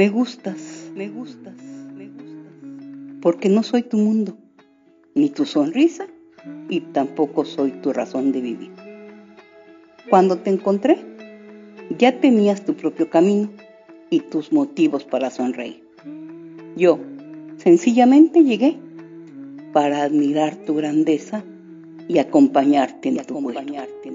Me gustas, me gustas, me gustas. Porque no soy tu mundo, ni tu sonrisa, y tampoco soy tu razón de vivir. Cuando te encontré, ya tenías tu propio camino y tus motivos para sonreír. Yo, sencillamente llegué para admirar tu grandeza y acompañarte en tu acompañarte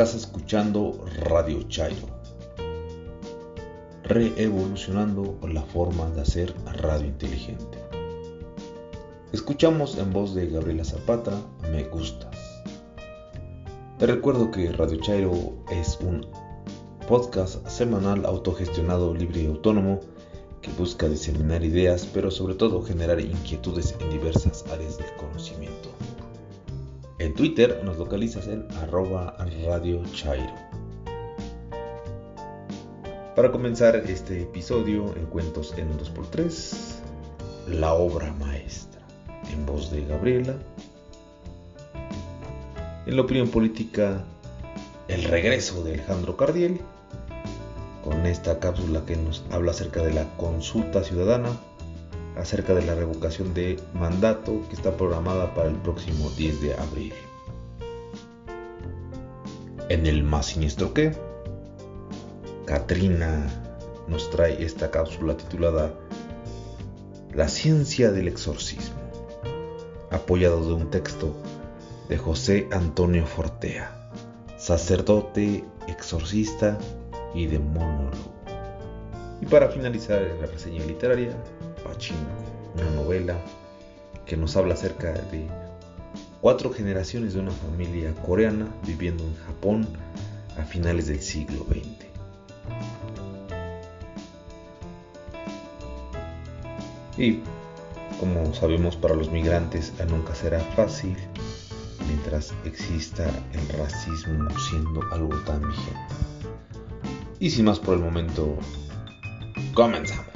Estás escuchando Radio Chairo, reevolucionando la forma de hacer radio inteligente. Escuchamos en voz de Gabriela Zapata, Me Gustas. Te recuerdo que Radio Chairo es un podcast semanal autogestionado, libre y autónomo que busca diseminar ideas, pero sobre todo generar inquietudes en diversas áreas del conocimiento. En Twitter nos localizas en arroba radio chairo. Para comenzar este episodio en Cuentos en 2x3, la obra maestra, en voz de Gabriela. En la opinión política, el regreso de Alejandro Cardiel, con esta cápsula que nos habla acerca de la consulta ciudadana acerca de la revocación de mandato que está programada para el próximo 10 de abril. En el más siniestro que, Katrina nos trae esta cápsula titulada La ciencia del exorcismo, apoyado de un texto de José Antonio Fortea, sacerdote, exorcista y demólogo. Y para finalizar la reseña literaria, una novela que nos habla acerca de cuatro generaciones de una familia coreana viviendo en Japón a finales del siglo XX. Y como sabemos para los migrantes nunca será fácil mientras exista el racismo siendo algo tan vigente. Y sin más por el momento, comenzamos.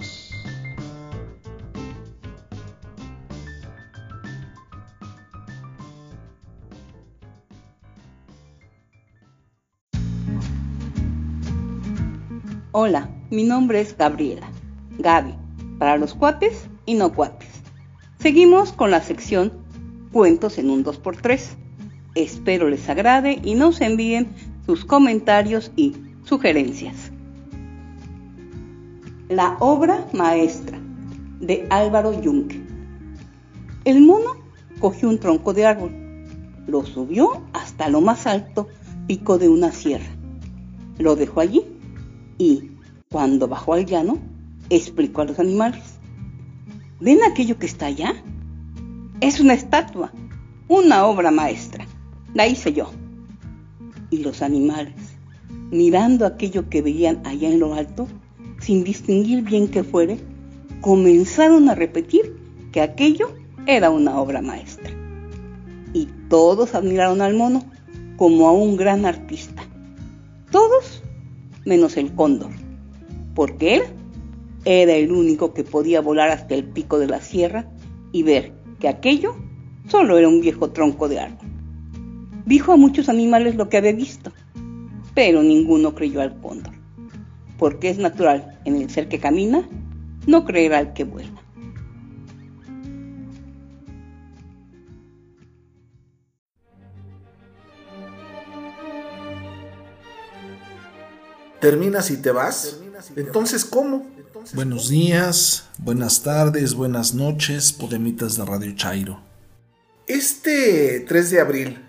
Hola, mi nombre es Gabriela, Gaby, para los cuates y no cuates. Seguimos con la sección Cuentos en un 2x3. Espero les agrade y nos envíen sus comentarios y sugerencias. La obra maestra de Álvaro Yunque. El mono cogió un tronco de árbol, lo subió hasta lo más alto pico de una sierra, lo dejó allí y, cuando bajó al llano, explicó a los animales. ¿Ven aquello que está allá? Es una estatua, una obra maestra. La hice yo. Y los animales, mirando aquello que veían allá en lo alto, sin distinguir bien qué fuere, comenzaron a repetir que aquello era una obra maestra. Y todos admiraron al mono como a un gran artista. Todos menos el cóndor, porque él era el único que podía volar hasta el pico de la sierra y ver que aquello solo era un viejo tronco de árbol. Dijo a muchos animales lo que había visto, pero ninguno creyó al cóndor, porque es natural en el ser que camina no creer al que vuela. Terminas y te vas. Entonces, ¿cómo? Buenos días, buenas tardes, buenas noches, podemitas de Radio Chairo. Este 3 de abril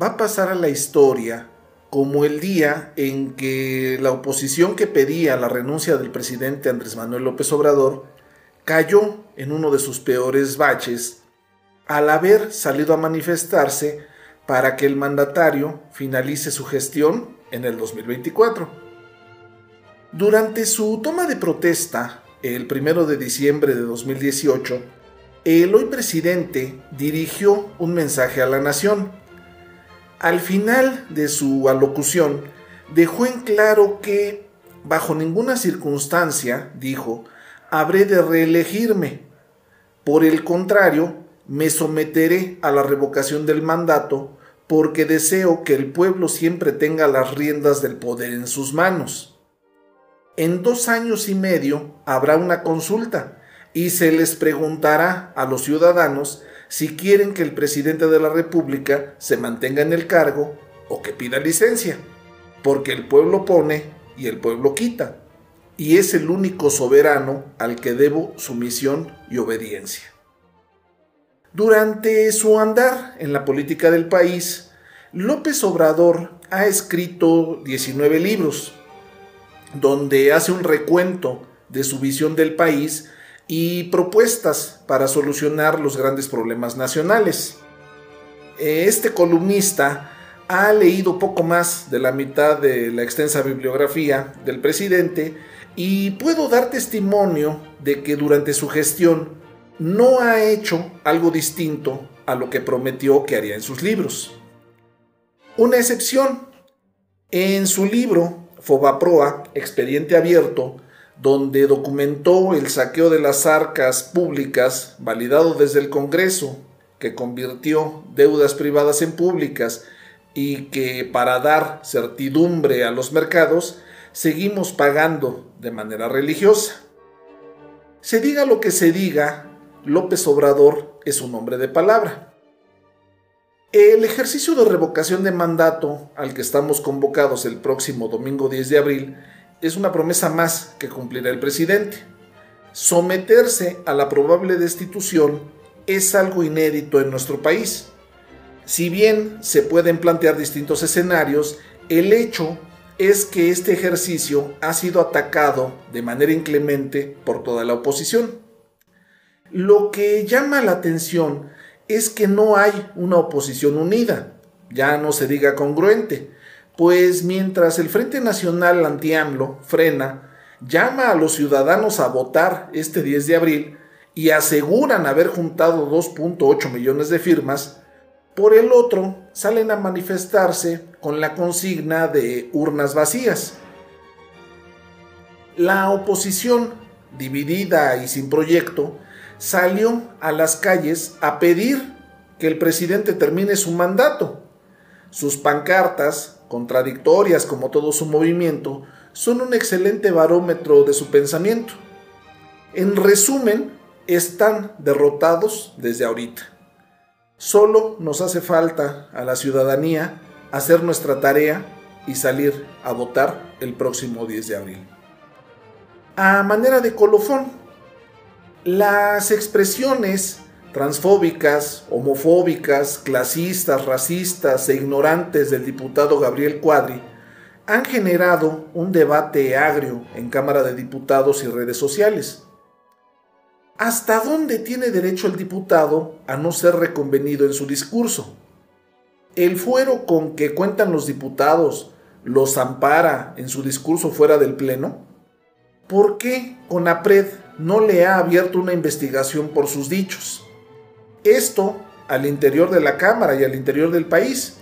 va a pasar a la historia como el día en que la oposición que pedía la renuncia del presidente Andrés Manuel López Obrador cayó en uno de sus peores baches al haber salido a manifestarse para que el mandatario finalice su gestión en el 2024. Durante su toma de protesta, el 1 de diciembre de 2018, el hoy presidente dirigió un mensaje a la nación. Al final de su alocución, dejó en claro que, bajo ninguna circunstancia, dijo, habré de reelegirme. Por el contrario, me someteré a la revocación del mandato porque deseo que el pueblo siempre tenga las riendas del poder en sus manos. En dos años y medio habrá una consulta y se les preguntará a los ciudadanos si quieren que el presidente de la República se mantenga en el cargo o que pida licencia, porque el pueblo pone y el pueblo quita, y es el único soberano al que debo sumisión y obediencia. Durante su andar en la política del país, López Obrador ha escrito 19 libros, donde hace un recuento de su visión del país y propuestas para solucionar los grandes problemas nacionales. Este columnista ha leído poco más de la mitad de la extensa bibliografía del presidente y puedo dar testimonio de que durante su gestión no ha hecho algo distinto a lo que prometió que haría en sus libros. Una excepción, en su libro Fobaproa, Expediente Abierto, donde documentó el saqueo de las arcas públicas validado desde el Congreso, que convirtió deudas privadas en públicas y que para dar certidumbre a los mercados seguimos pagando de manera religiosa. Se diga lo que se diga, López Obrador es un hombre de palabra. El ejercicio de revocación de mandato al que estamos convocados el próximo domingo 10 de abril es una promesa más que cumplirá el presidente. Someterse a la probable destitución es algo inédito en nuestro país. Si bien se pueden plantear distintos escenarios, el hecho es que este ejercicio ha sido atacado de manera inclemente por toda la oposición. Lo que llama la atención es que no hay una oposición unida, ya no se diga congruente, pues mientras el Frente Nacional Anti-AMLO frena, llama a los ciudadanos a votar este 10 de abril y aseguran haber juntado 2.8 millones de firmas, por el otro salen a manifestarse con la consigna de urnas vacías. La oposición, dividida y sin proyecto, salió a las calles a pedir que el presidente termine su mandato. Sus pancartas, contradictorias como todo su movimiento, son un excelente barómetro de su pensamiento. En resumen, están derrotados desde ahorita. Solo nos hace falta a la ciudadanía hacer nuestra tarea y salir a votar el próximo 10 de abril. A manera de colofón, las expresiones transfóbicas, homofóbicas, clasistas, racistas e ignorantes del diputado Gabriel Cuadri han generado un debate agrio en Cámara de Diputados y redes sociales. ¿Hasta dónde tiene derecho el diputado a no ser reconvenido en su discurso? ¿El fuero con que cuentan los diputados los ampara en su discurso fuera del Pleno? ¿Por qué CONAPRED no le ha abierto una investigación por sus dichos? Esto al interior de la Cámara y al interior del país.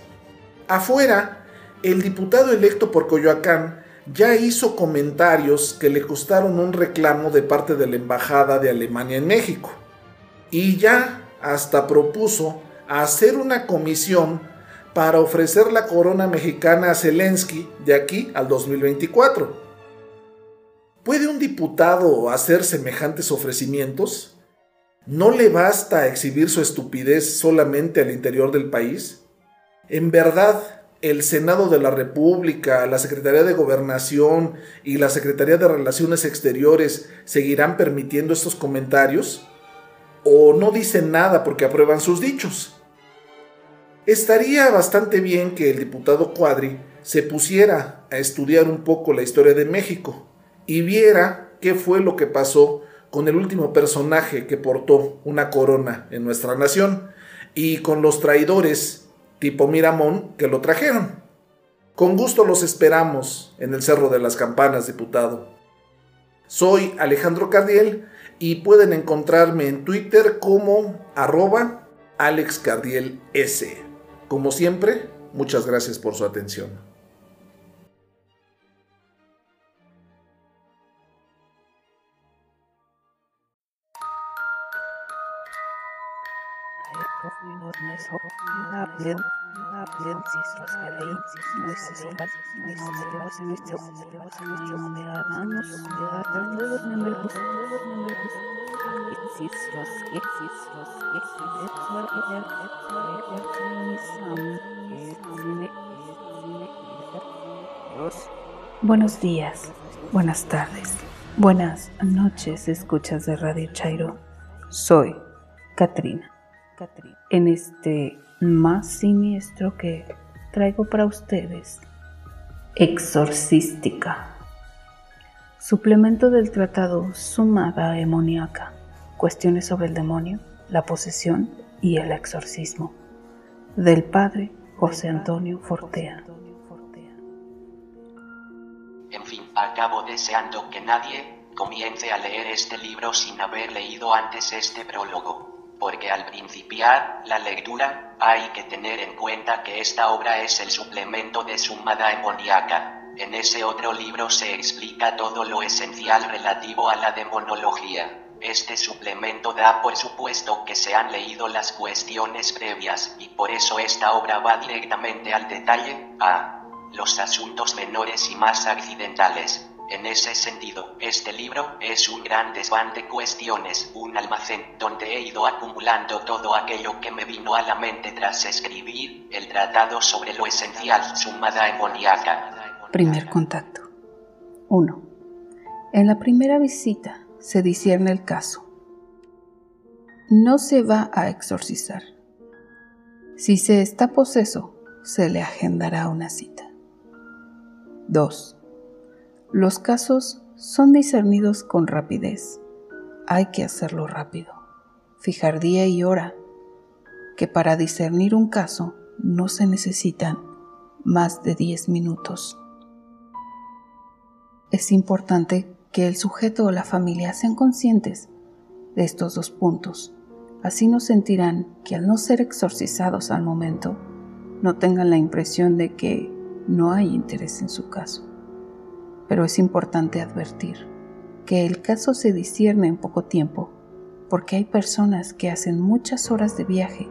Afuera, el diputado electo por Coyoacán ya hizo comentarios que le costaron un reclamo de parte de la Embajada de Alemania en México. Y ya hasta propuso hacer una comisión para ofrecer la corona mexicana a Zelensky de aquí al 2024. ¿Puede un diputado hacer semejantes ofrecimientos? ¿No le basta exhibir su estupidez solamente al interior del país? ¿En verdad el Senado de la República, la Secretaría de Gobernación y la Secretaría de Relaciones Exteriores seguirán permitiendo estos comentarios? ¿O no dicen nada porque aprueban sus dichos? Estaría bastante bien que el diputado Cuadri se pusiera a estudiar un poco la historia de México y viera qué fue lo que pasó con el último personaje que portó una corona en nuestra nación y con los traidores tipo Miramón, que lo trajeron. Con gusto los esperamos en el Cerro de las Campanas, diputado. Soy Alejandro Cardiel y pueden encontrarme en Twitter como arroba AlexCardielS. Como siempre, muchas gracias por su atención. Buenos días, buenas tardes, buenas noches, escuchas de Radio Chairo. Soy Katrina. En este más siniestro que traigo para ustedes, Exorcística. Suplemento del tratado Sumada Emoniaca. Cuestiones sobre el demonio, la posesión y el exorcismo. Del padre José Antonio Fortea. En fin, acabo deseando que nadie comience a leer este libro sin haber leído antes este prólogo porque al principiar la lectura, hay que tener en cuenta que esta obra es el suplemento de Sumada Emoniaca. En ese otro libro se explica todo lo esencial relativo a la demonología. Este suplemento da por supuesto que se han leído las cuestiones previas, y por eso esta obra va directamente al detalle, a los asuntos menores y más accidentales. En ese sentido, este libro es un gran desván de cuestiones, un almacén donde he ido acumulando todo aquello que me vino a la mente tras escribir el tratado sobre lo esencial sumada emoniaca. Primer contacto. 1. En la primera visita se discierne el caso. No se va a exorcizar. Si se está poseso, se le agendará una cita. 2 los casos son discernidos con rapidez. Hay que hacerlo rápido. Fijar día y hora, que para discernir un caso no se necesitan más de 10 minutos. Es importante que el sujeto o la familia sean conscientes de estos dos puntos. Así no sentirán que al no ser exorcizados al momento, no tengan la impresión de que no hay interés en su caso pero es importante advertir que el caso se discierne en poco tiempo porque hay personas que hacen muchas horas de viaje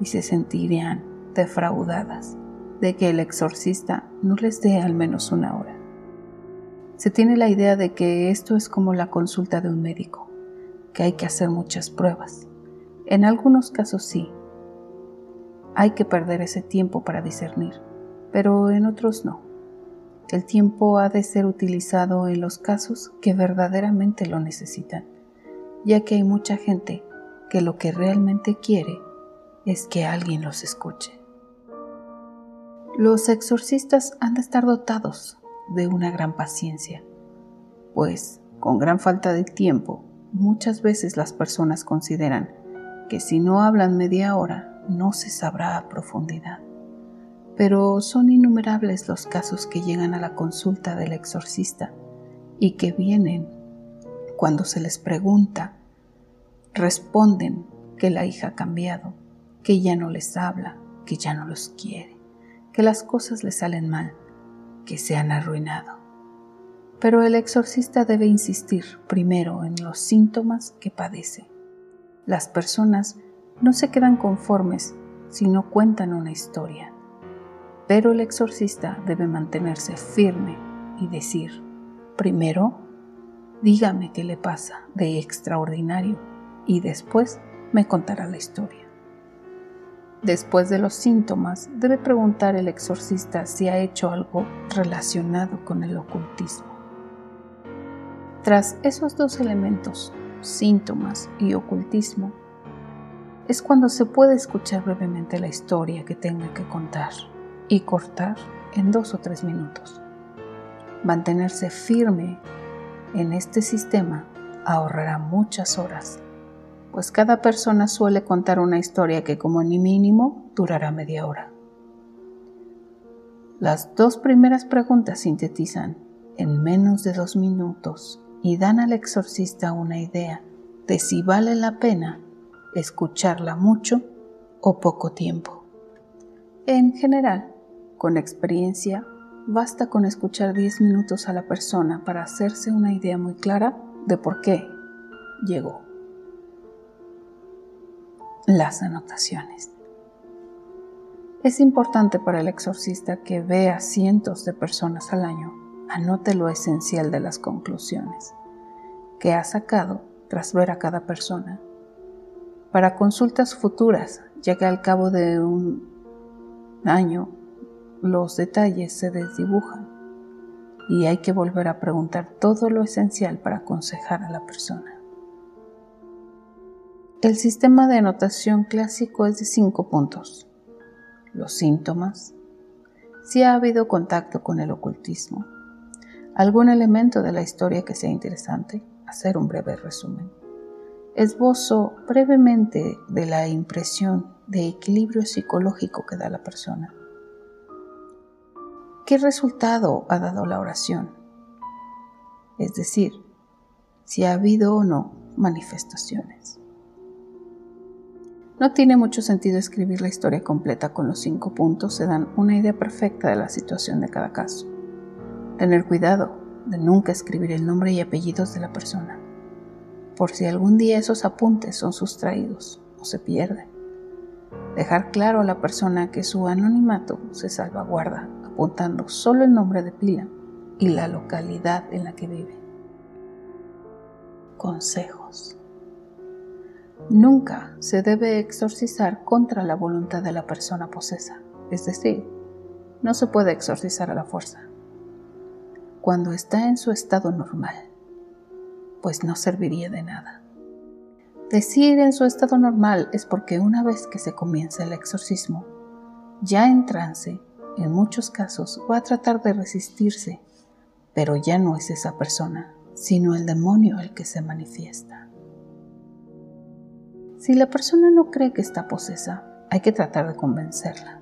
y se sentirían defraudadas de que el exorcista no les dé al menos una hora. Se tiene la idea de que esto es como la consulta de un médico, que hay que hacer muchas pruebas. En algunos casos sí, hay que perder ese tiempo para discernir, pero en otros no. El tiempo ha de ser utilizado en los casos que verdaderamente lo necesitan, ya que hay mucha gente que lo que realmente quiere es que alguien los escuche. Los exorcistas han de estar dotados de una gran paciencia, pues con gran falta de tiempo muchas veces las personas consideran que si no hablan media hora no se sabrá a profundidad pero son innumerables los casos que llegan a la consulta del exorcista y que vienen cuando se les pregunta, responden que la hija ha cambiado, que ya no les habla, que ya no los quiere, que las cosas les salen mal, que se han arruinado. Pero el exorcista debe insistir primero en los síntomas que padece. Las personas no se quedan conformes si no cuentan una historia pero el exorcista debe mantenerse firme y decir, primero, dígame qué le pasa de extraordinario y después me contará la historia. Después de los síntomas, debe preguntar el exorcista si ha hecho algo relacionado con el ocultismo. Tras esos dos elementos, síntomas y ocultismo, es cuando se puede escuchar brevemente la historia que tenga que contar y cortar en dos o tres minutos. Mantenerse firme en este sistema ahorrará muchas horas, pues cada persona suele contar una historia que como ni mínimo durará media hora. Las dos primeras preguntas sintetizan en menos de dos minutos y dan al exorcista una idea de si vale la pena escucharla mucho o poco tiempo. En general, con experiencia, basta con escuchar 10 minutos a la persona para hacerse una idea muy clara de por qué llegó. Las anotaciones. Es importante para el exorcista que vea cientos de personas al año anote lo esencial de las conclusiones que ha sacado tras ver a cada persona. Para consultas futuras, ya que al cabo de un año los detalles se desdibujan y hay que volver a preguntar todo lo esencial para aconsejar a la persona. El sistema de anotación clásico es de cinco puntos. Los síntomas, si ha habido contacto con el ocultismo, algún elemento de la historia que sea interesante, hacer un breve resumen. Esbozo brevemente de la impresión de equilibrio psicológico que da la persona. ¿Qué resultado ha dado la oración? Es decir, si ha habido o no manifestaciones. No tiene mucho sentido escribir la historia completa con los cinco puntos, se dan una idea perfecta de la situación de cada caso. Tener cuidado de nunca escribir el nombre y apellidos de la persona, por si algún día esos apuntes son sustraídos o se pierden. Dejar claro a la persona que su anonimato se salvaguarda apuntando solo el nombre de pila y la localidad en la que vive. Consejos. Nunca se debe exorcizar contra la voluntad de la persona posesa, es decir, no se puede exorcizar a la fuerza cuando está en su estado normal, pues no serviría de nada. Decir en su estado normal es porque una vez que se comienza el exorcismo, ya en trance, en muchos casos va a tratar de resistirse, pero ya no es esa persona, sino el demonio el que se manifiesta. Si la persona no cree que está posesa, hay que tratar de convencerla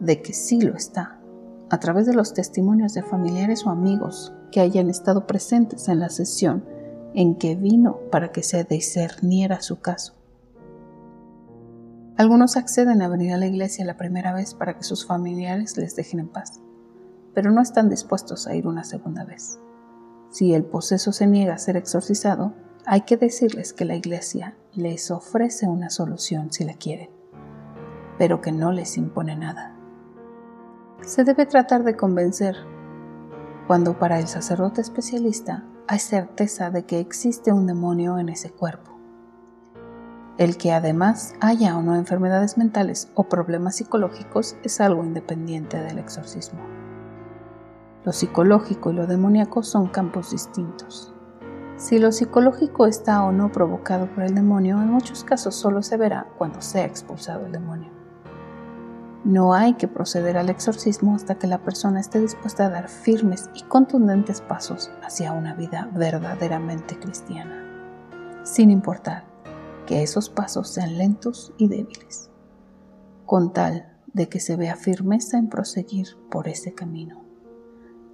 de que sí lo está a través de los testimonios de familiares o amigos que hayan estado presentes en la sesión en que vino para que se discerniera su caso. Algunos acceden a venir a la iglesia la primera vez para que sus familiares les dejen en paz, pero no están dispuestos a ir una segunda vez. Si el poseso se niega a ser exorcizado, hay que decirles que la iglesia les ofrece una solución si la quieren, pero que no les impone nada se debe tratar de convencer cuando para el sacerdote especialista hay certeza de que existe un demonio en ese cuerpo. El que además haya o no enfermedades mentales o problemas psicológicos es algo independiente del exorcismo. Lo psicológico y lo demoníaco son campos distintos. Si lo psicológico está o no provocado por el demonio, en muchos casos solo se verá cuando sea expulsado el demonio. No hay que proceder al exorcismo hasta que la persona esté dispuesta a dar firmes y contundentes pasos hacia una vida verdaderamente cristiana, sin importar que esos pasos sean lentos y débiles, con tal de que se vea firmeza en proseguir por ese camino.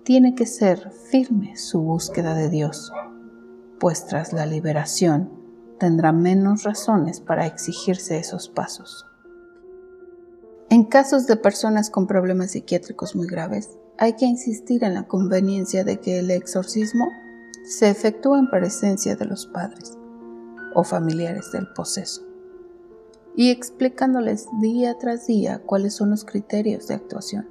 Tiene que ser firme su búsqueda de Dios, pues tras la liberación tendrá menos razones para exigirse esos pasos. En casos de personas con problemas psiquiátricos muy graves, hay que insistir en la conveniencia de que el exorcismo se efectúe en presencia de los padres o familiares del poseso y explicándoles día tras día cuáles son los criterios de actuación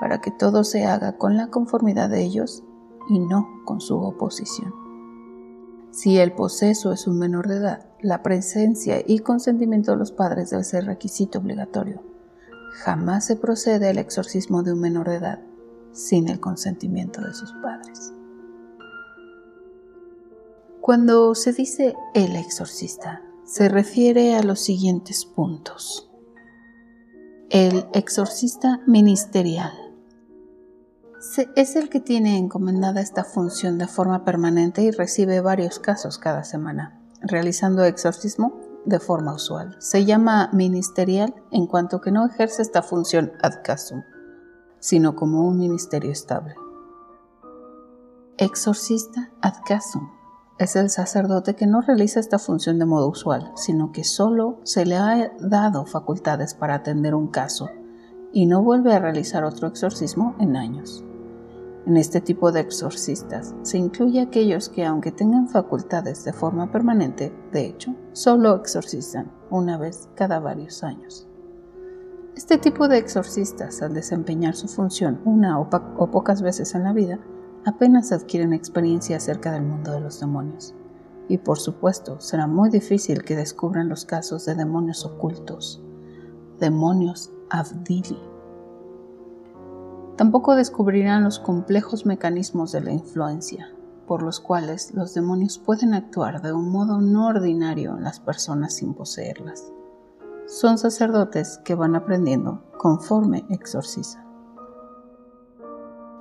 para que todo se haga con la conformidad de ellos y no con su oposición. Si el poseso es un menor de edad, la presencia y consentimiento de los padres debe ser requisito obligatorio jamás se procede al exorcismo de un menor de edad sin el consentimiento de sus padres. Cuando se dice el exorcista, se refiere a los siguientes puntos. El exorcista ministerial es el que tiene encomendada esta función de forma permanente y recibe varios casos cada semana, realizando exorcismo de forma usual. Se llama ministerial en cuanto que no ejerce esta función ad casum. sino como un ministerio estable. Exorcista ad casum es el sacerdote que no realiza esta función de modo usual, sino que solo se le ha dado facultades para atender un caso y no vuelve a realizar otro exorcismo en años. En este tipo de exorcistas se incluye aquellos que aunque tengan facultades de forma permanente, de hecho, solo exorcizan una vez cada varios años. Este tipo de exorcistas, al desempeñar su función una o, o pocas veces en la vida, apenas adquieren experiencia acerca del mundo de los demonios. Y por supuesto, será muy difícil que descubran los casos de demonios ocultos, demonios Avdili. Tampoco descubrirán los complejos mecanismos de la influencia, por los cuales los demonios pueden actuar de un modo no ordinario en las personas sin poseerlas. Son sacerdotes que van aprendiendo conforme exorcizan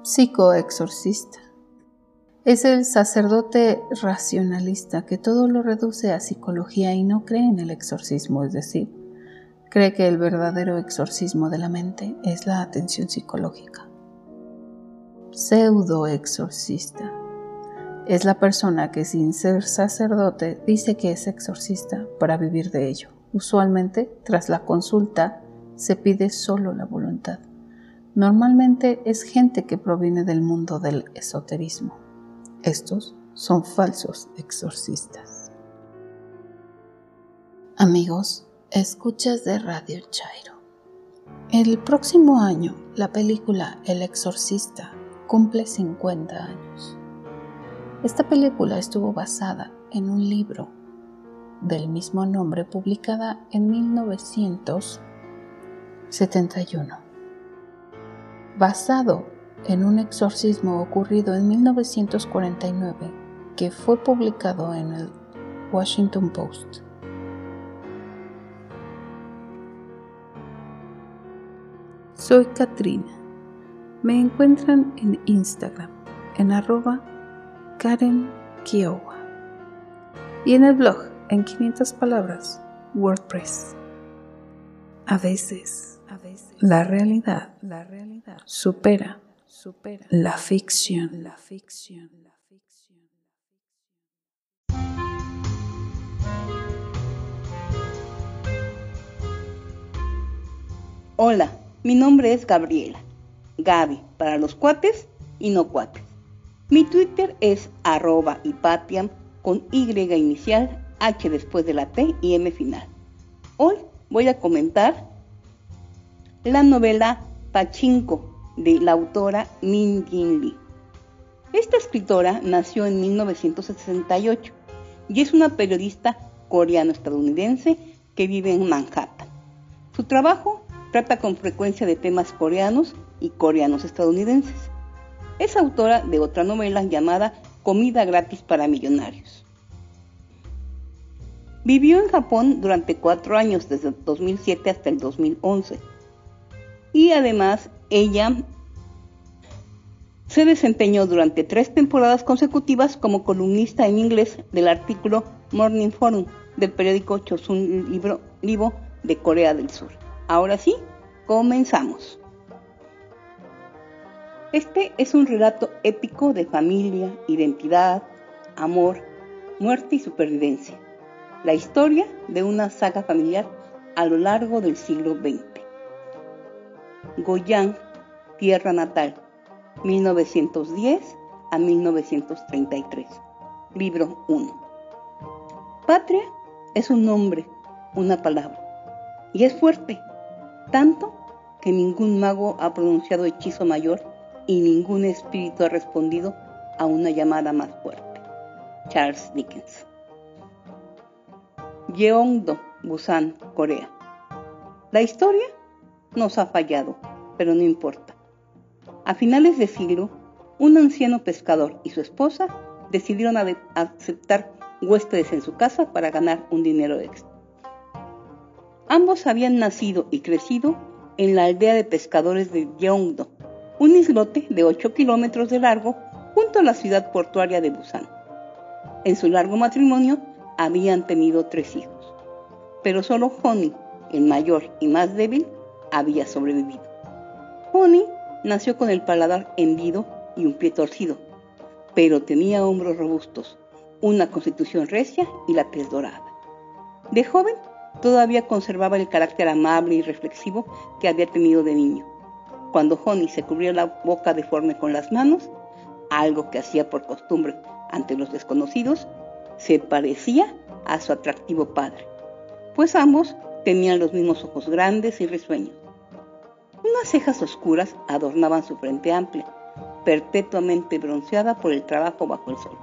psicoexorcista. Es el sacerdote racionalista que todo lo reduce a psicología y no cree en el exorcismo, es decir, cree que el verdadero exorcismo de la mente es la atención psicológica. Pseudoexorcista. Es la persona que sin ser sacerdote dice que es exorcista para vivir de ello. Usualmente, tras la consulta, se pide solo la voluntad. Normalmente es gente que proviene del mundo del esoterismo. Estos son falsos exorcistas. Amigos, escuchas de Radio Chairo. El próximo año, la película El Exorcista cumple 50 años. Esta película estuvo basada en un libro del mismo nombre publicada en 1971 basado en un exorcismo ocurrido en 1949 que fue publicado en el Washington Post. Soy Katrina. Me encuentran en Instagram en arroba Karen Kiowa y en el blog en 500 palabras WordPress. A veces la realidad, la realidad supera, supera la ficción. La ficción. Hola, mi nombre es Gabriela. Gaby para los cuates y no cuates. Mi Twitter es arroba con Y inicial, H después de la T y M final. Hoy voy a comentar la novela Pachinko de la autora Min Jin Lee. Esta escritora nació en 1968 y es una periodista coreano-estadounidense que vive en Manhattan. Su trabajo trata con frecuencia de temas coreanos y coreanos estadounidenses. Es autora de otra novela llamada Comida gratis para millonarios. Vivió en Japón durante cuatro años, desde el 2007 hasta el 2011 y además ella se desempeñó durante tres temporadas consecutivas como columnista en inglés del artículo Morning Forum del periódico Chosun Libro, Libo de Corea del Sur. Ahora sí, comenzamos. Este es un relato épico de familia, identidad, amor, muerte y supervivencia. La historia de una saga familiar a lo largo del siglo XX. Goyán, tierra natal, 1910 a 1933. Libro 1. Patria es un nombre, una palabra, y es fuerte, tanto que ningún mago ha pronunciado hechizo mayor y ningún espíritu ha respondido a una llamada más fuerte. Charles Dickens. Yeongdo, Busan, Corea. La historia nos ha fallado, pero no importa. A finales de siglo, un anciano pescador y su esposa decidieron aceptar huéspedes en su casa para ganar un dinero extra. Ambos habían nacido y crecido en la aldea de pescadores de Yeongdo, un islote de 8 kilómetros de largo junto a la ciudad portuaria de Busan. En su largo matrimonio habían tenido tres hijos, pero solo Honey, el mayor y más débil, había sobrevivido. Honey nació con el paladar hendido y un pie torcido, pero tenía hombros robustos, una constitución recia y la tez dorada. De joven, todavía conservaba el carácter amable y reflexivo que había tenido de niño. Cuando Honey se cubrió la boca deforme con las manos, algo que hacía por costumbre ante los desconocidos, se parecía a su atractivo padre, pues ambos tenían los mismos ojos grandes y risueños. Unas cejas oscuras adornaban su frente amplia, perpetuamente bronceada por el trabajo bajo el sol.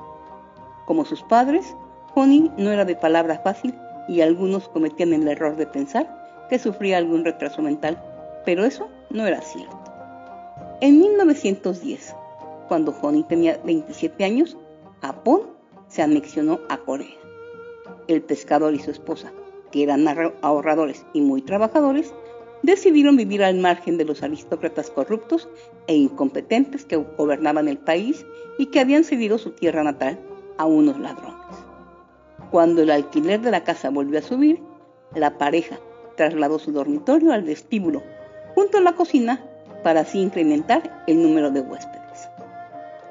Como sus padres, Honey no era de palabra fácil y algunos cometían el error de pensar que sufría algún retraso mental, pero eso no era cierto. En 1910, cuando Honey tenía 27 años, Japón se anexionó a Corea. El pescador y su esposa, que eran ahorradores y muy trabajadores, decidieron vivir al margen de los aristócratas corruptos e incompetentes que gobernaban el país y que habían cedido su tierra natal a unos ladrones. Cuando el alquiler de la casa volvió a subir, la pareja trasladó su dormitorio al vestíbulo, junto a la cocina, para así incrementar el número de huéspedes.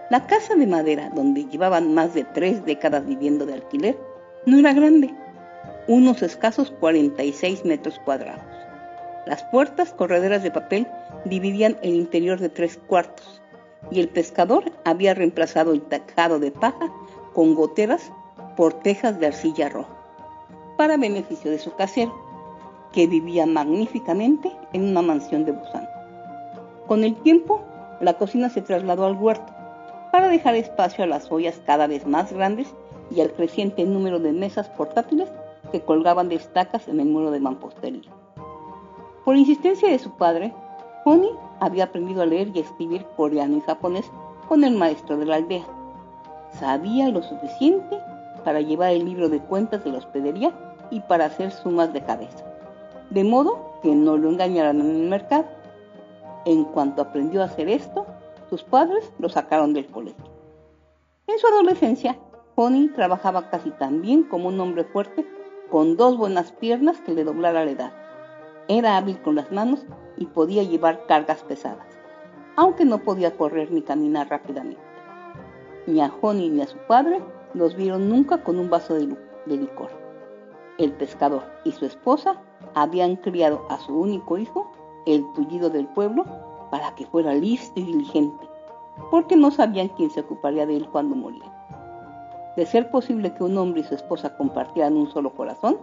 La casa de madera, donde llevaban más de tres décadas viviendo de alquiler, no era grande, unos escasos 46 metros cuadrados. Las puertas correderas de papel dividían el interior de tres cuartos y el pescador había reemplazado el tejado de paja con goteras por tejas de arcilla roja, para beneficio de su casero, que vivía magníficamente en una mansión de Busan. Con el tiempo, la cocina se trasladó al huerto para dejar espacio a las ollas cada vez más grandes y al creciente número de mesas portátiles que colgaban de estacas en el muro de mampostería. Por insistencia de su padre, Honey había aprendido a leer y escribir coreano y japonés con el maestro de la aldea. Sabía lo suficiente para llevar el libro de cuentas de la hospedería y para hacer sumas de cabeza, de modo que no lo engañaran en el mercado. En cuanto aprendió a hacer esto, sus padres lo sacaron del colegio. En su adolescencia, Honey trabajaba casi tan bien como un hombre fuerte con dos buenas piernas que le doblara la edad. Era hábil con las manos y podía llevar cargas pesadas, aunque no podía correr ni caminar rápidamente. Ni a Honey ni a su padre los vieron nunca con un vaso de, licor. El pescador y su esposa habían criado a su único hijo, el tullido del pueblo, para que fuera listo y diligente, porque no sabían quién se ocuparía de él cuando moría. De ser posible que un hombre y su esposa compartieran un solo corazón,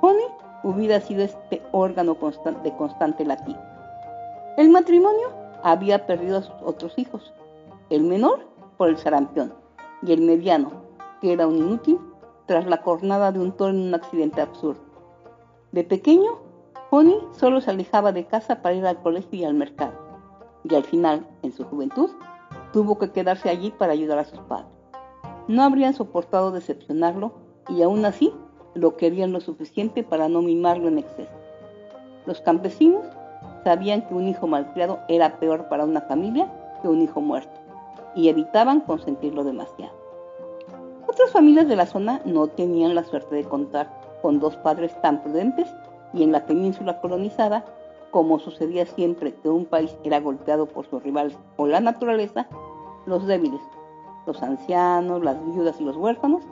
Honey hubiera sido este órgano de constante latido. El matrimonio había perdido a sus otros hijos, el menor por el sarampión y el mediano, que era un inútil, tras la cornada de un toro en un accidente absurdo. De pequeño, Honey solo se alejaba de casa para ir al colegio y al mercado, y al final, en su juventud, tuvo que quedarse allí para ayudar a sus padres. No habrían soportado decepcionarlo y aún así lo querían lo suficiente para no mimarlo en exceso. Los campesinos sabían que un hijo malcriado era peor para una familia que un hijo muerto y evitaban consentirlo demasiado. Otras familias de la zona no tenían la suerte de contar con dos padres tan prudentes y en la península colonizada, como sucedía siempre que un país era golpeado por sus rivales o la naturaleza, los débiles, los ancianos, las viudas y los huérfanos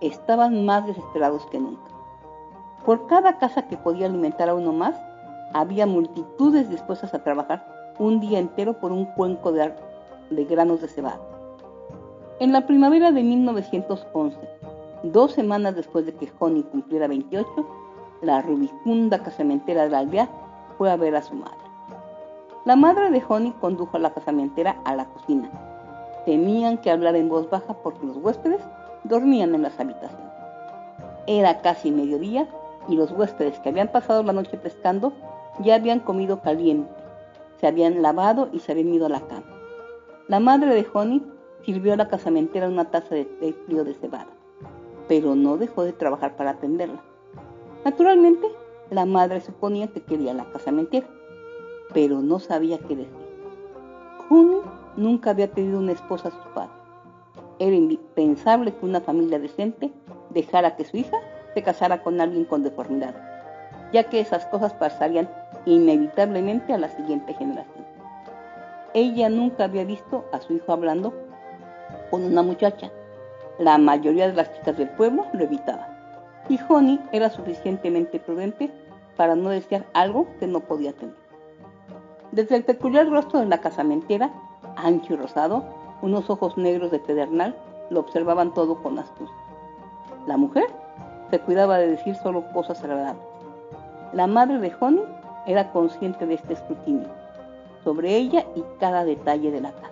estaban más desesperados que nunca. Por cada casa que podía alimentar a uno más, había multitudes dispuestas a trabajar un día entero por un cuenco de, de granos de cebada. En la primavera de 1911, dos semanas después de que Honey cumpliera 28, la rubicunda casamentera de la aldea fue a ver a su madre. La madre de Honey condujo a la casamentera a la cocina. Temían que hablara en voz baja porque los huéspedes dormían en las habitaciones. Era casi mediodía y los huéspedes que habían pasado la noche pescando ya habían comido caliente, se habían lavado y se habían ido a la cama. La madre de Honey sirvió a la casamentera una taza de té frío de cebada, pero no dejó de trabajar para atenderla. Naturalmente, la madre suponía que quería la casamentera, pero no sabía qué decir. Honey nunca había tenido una esposa a sus padres era impensable que una familia decente dejara que su hija se casara con alguien con deformidad, ya que esas cosas pasarían inevitablemente a la siguiente generación. ella nunca había visto a su hijo hablando con una muchacha. La mayoría de las chicas del pueblo lo evitaba. Y Honey era suficientemente prudente para no desear algo que no podía tener. Desde el peculiar rostro de la casamentera, ancho y rosado, unos ojos negros de pedernal lo observaban todo con astucia. La mujer se cuidaba de decir solo cosas agradables. La madre de Honey era consciente de este escrutinio, sobre ella y cada detalle de la casa.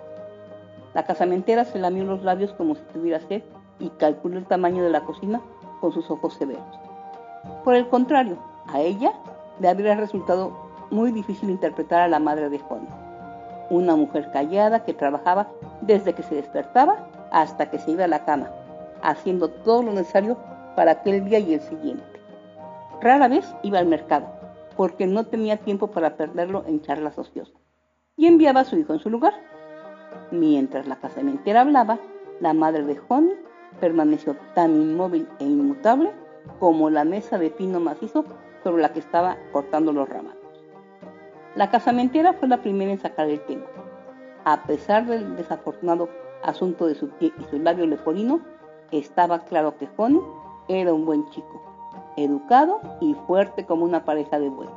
La casamentera se lamió los labios como si tuviera sed y calculó el tamaño de la cocina con sus ojos severos. Por el contrario, a ella le habría resultado muy difícil interpretar a la madre de Honey, una mujer callada que trabajaba desde que se despertaba hasta que se iba a la cama, haciendo todo lo necesario para aquel día y el siguiente. Rara vez iba al mercado, porque no tenía tiempo para perderlo en charlas ociosas, y enviaba a su hijo en su lugar. Mientras la casamentera hablaba, la madre de Honey permaneció tan inmóvil e inmutable como la mesa de pino macizo sobre la que estaba cortando los ramados. La casamentera fue la primera en sacar el tema. A pesar del desafortunado asunto de su pie y su labio leporino, estaba claro que Honey era un buen chico, educado y fuerte como una pareja de bueyes.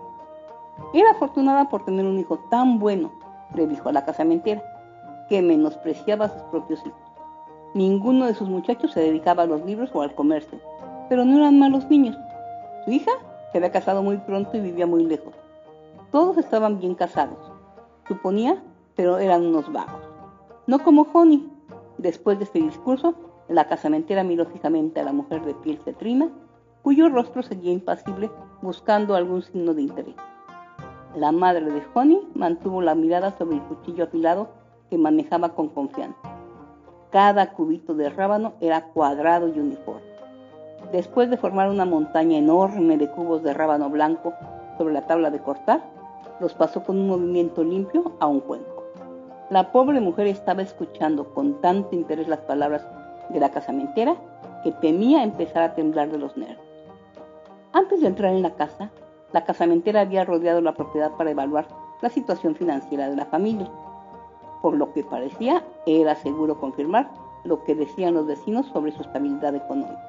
Era afortunada por tener un hijo tan bueno, le dijo a la casamentera, que menospreciaba sus propios hijos. Ninguno de sus muchachos se dedicaba a los libros o al comercio, pero no eran malos niños. Su hija se había casado muy pronto y vivía muy lejos. Todos estaban bien casados, suponía, pero eran unos vagos. No como Honey. Después de este discurso, la casamentera miró fijamente a la mujer de piel cetrina, cuyo rostro seguía impasible buscando algún signo de interés. La madre de Honey mantuvo la mirada sobre el cuchillo afilado que manejaba con confianza. Cada cubito de rábano era cuadrado y uniforme. Después de formar una montaña enorme de cubos de rábano blanco sobre la tabla de cortar, los pasó con un movimiento limpio a un cuenco. La pobre mujer estaba escuchando con tanto interés las palabras de la casamentera que temía empezar a temblar de los nervios. Antes de entrar en la casa, la casamentera había rodeado la propiedad para evaluar la situación financiera de la familia por lo que parecía era seguro confirmar lo que decían los vecinos sobre su estabilidad económica.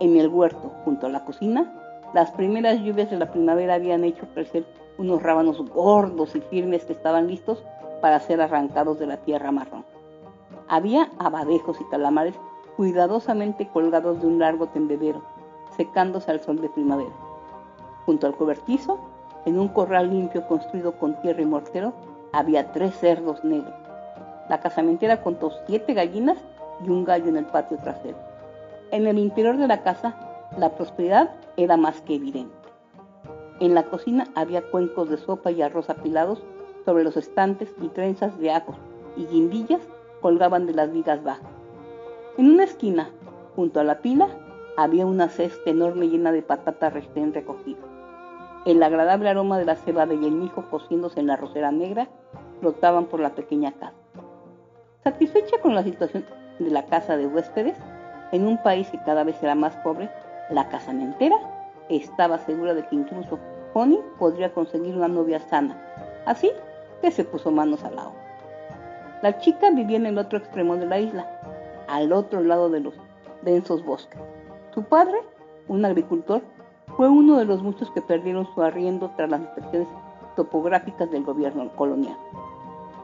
En el huerto, junto a la cocina, las primeras lluvias de la primavera habían hecho crecer unos rábanos gordos y firmes que estaban listos para ser arrancados de la tierra marrón. Había abadejos y calamares cuidadosamente colgados de un largo tendedero, secándose al sol de primavera. Junto al cobertizo, en un corral limpio construido con tierra y mortero, había tres cerdos negros. La casamentera contó siete gallinas y un gallo en el patio trasero. En el interior de la casa, la prosperidad era más que evidente. En la cocina había cuencos de sopa y arroz apilados sobre los estantes y trenzas de ajos y guindillas colgaban de las vigas bajas. En una esquina, junto a la pila, había una cesta enorme llena de patatas recién recogidas. El agradable aroma de la cebada y el mijo cociéndose en la rosera negra flotaban por la pequeña casa. Satisfecha con la situación de la casa de huéspedes, en un país que cada vez era más pobre, la casamentera estaba segura de que incluso Honey podría conseguir una novia sana. Así que se puso manos al lado. La chica vivía en el otro extremo de la isla, al otro lado de los densos bosques. Su padre, un agricultor, fue uno de los muchos que perdieron su arriendo tras las inspecciones topográficas del gobierno colonial.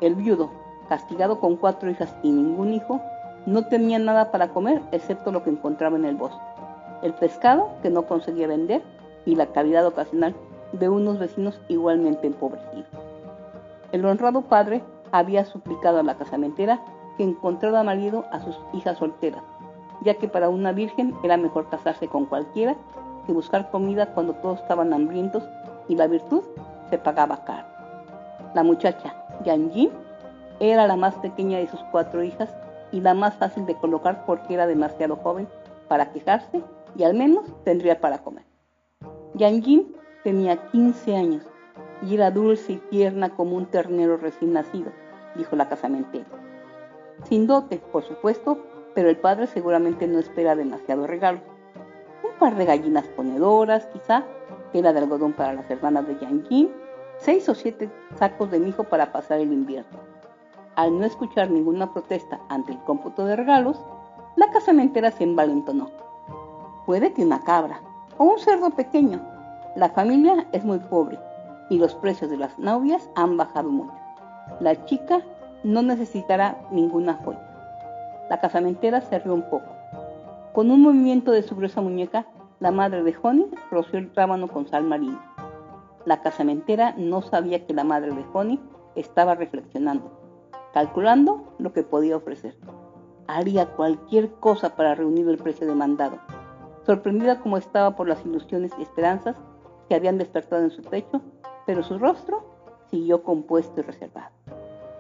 El viudo, castigado con cuatro hijas y ningún hijo, no tenía nada para comer excepto lo que encontraba en el bosque, el pescado que no conseguía vender y la caridad ocasional de unos vecinos igualmente empobrecidos. El honrado padre había suplicado a la casamentera que encontrara marido a sus hijas solteras, ya que para una virgen era mejor casarse con cualquiera que buscar comida cuando todos estaban hambrientos y la virtud se pagaba caro. La muchacha, Yan Jin, era la más pequeña de sus cuatro hijas y la más fácil de colocar porque era demasiado joven para quejarse y al menos tendría para comer. Yan Jin tenía 15 años y era dulce y tierna como un ternero recién nacido, dijo la casamentera. Sin dote, por supuesto, pero el padre seguramente no espera demasiado regalo par de gallinas ponedoras, quizá, tela de algodón para las hermanas de Yanjin, seis o siete sacos de mijo para pasar el invierno. Al no escuchar ninguna protesta ante el cómputo de regalos, la casamentera se envalentonó. Puede que una cabra o un cerdo pequeño. La familia es muy pobre y los precios de las novias han bajado mucho. La chica no necesitará ninguna joya. La casamentera se rió un poco. Con un movimiento de su gruesa muñeca, la madre de Honey roció el rábano con sal marina. La casamentera no sabía que la madre de Honey estaba reflexionando, calculando lo que podía ofrecer. Haría cualquier cosa para reunir el precio demandado. Sorprendida como estaba por las ilusiones y esperanzas que habían despertado en su pecho, pero su rostro siguió compuesto y reservado.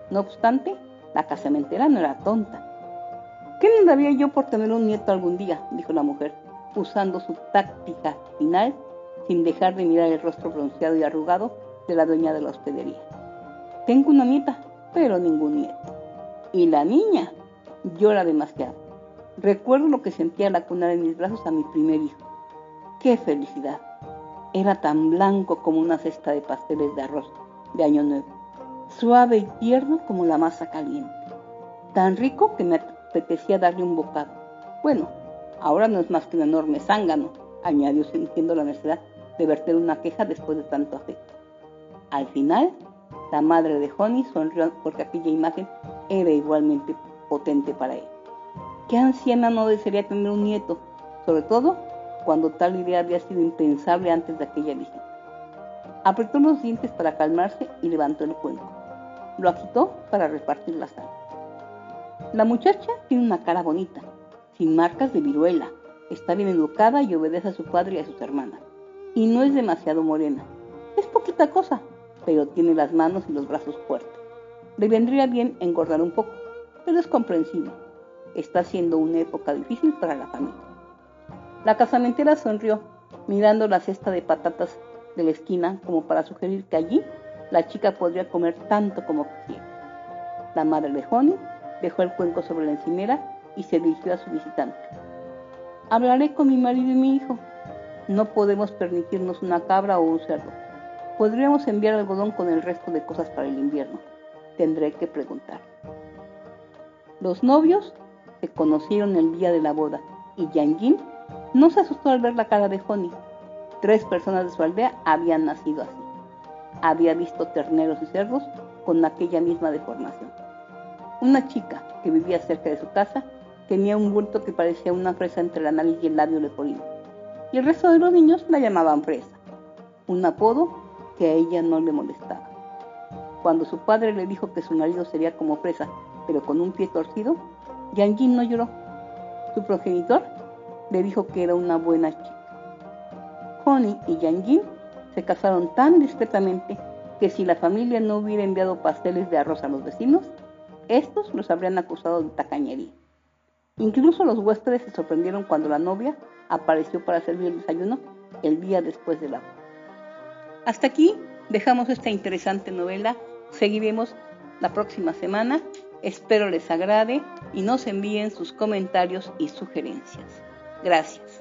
No obstante, la casamentera no era tonta. ¿Qué daría yo por tener un nieto algún día? dijo la mujer, usando su táctica final sin dejar de mirar el rostro bronceado y arrugado de la dueña de la hospedería. Tengo una nieta, pero ningún nieto. Y la niña llora demasiado. Recuerdo lo que sentía al acunar en mis brazos a mi primer hijo. ¡Qué felicidad! Era tan blanco como una cesta de pasteles de arroz de Año Nuevo, suave y tierno como la masa caliente, tan rico que me apetecía darle un bocado. Bueno, ahora no es más que un enorme zángano, añadió sintiendo la necesidad de verter una queja después de tanto afecto. Al final, la madre de Honey sonrió porque aquella imagen era igualmente potente para él. ¿Qué anciana no desearía tener un nieto? Sobre todo cuando tal idea había sido impensable antes de aquella visita. Apretó los dientes para calmarse y levantó el cuenco. Lo agitó para repartir la sal. La muchacha tiene una cara bonita, sin marcas de viruela, está bien educada y obedece a su padre y a sus hermanas y no es demasiado morena. Es poquita cosa, pero tiene las manos y los brazos fuertes. Le vendría bien engordar un poco, pero es comprensible. Está siendo una época difícil para la familia. La casamentera sonrió, mirando la cesta de patatas de la esquina como para sugerir que allí la chica podría comer tanto como quisiera. La madre de Honey dejó el cuenco sobre la encimera y se dirigió a su visitante. Hablaré con mi marido y mi hijo, no podemos permitirnos una cabra o un cerdo. Podríamos enviar algodón con el resto de cosas para el invierno. Tendré que preguntar. Los novios se conocieron el día de la boda y Yang no se asustó al ver la cara de Honey. Tres personas de su aldea habían nacido así. Había visto terneros y cerdos con aquella misma deformación. Una chica que vivía cerca de su casa tenía un bulto que parecía una fresa entre la nariz y el labio leporino y el resto de los niños la llamaban Fresa, un apodo que a ella no le molestaba. Cuando su padre le dijo que su marido sería como Fresa, pero con un pie torcido, Yangin no lloró. Su progenitor le dijo que era una buena chica. Honey y Yangin se casaron tan discretamente que si la familia no hubiera enviado pasteles de arroz a los vecinos, estos los habrían acusado de tacañería. Incluso los huéspedes se sorprendieron cuando la novia apareció para servir el desayuno el día después de la boda. Hasta aquí dejamos esta interesante novela. Seguiremos la próxima semana. Espero les agrade y nos envíen sus comentarios y sugerencias. Gracias.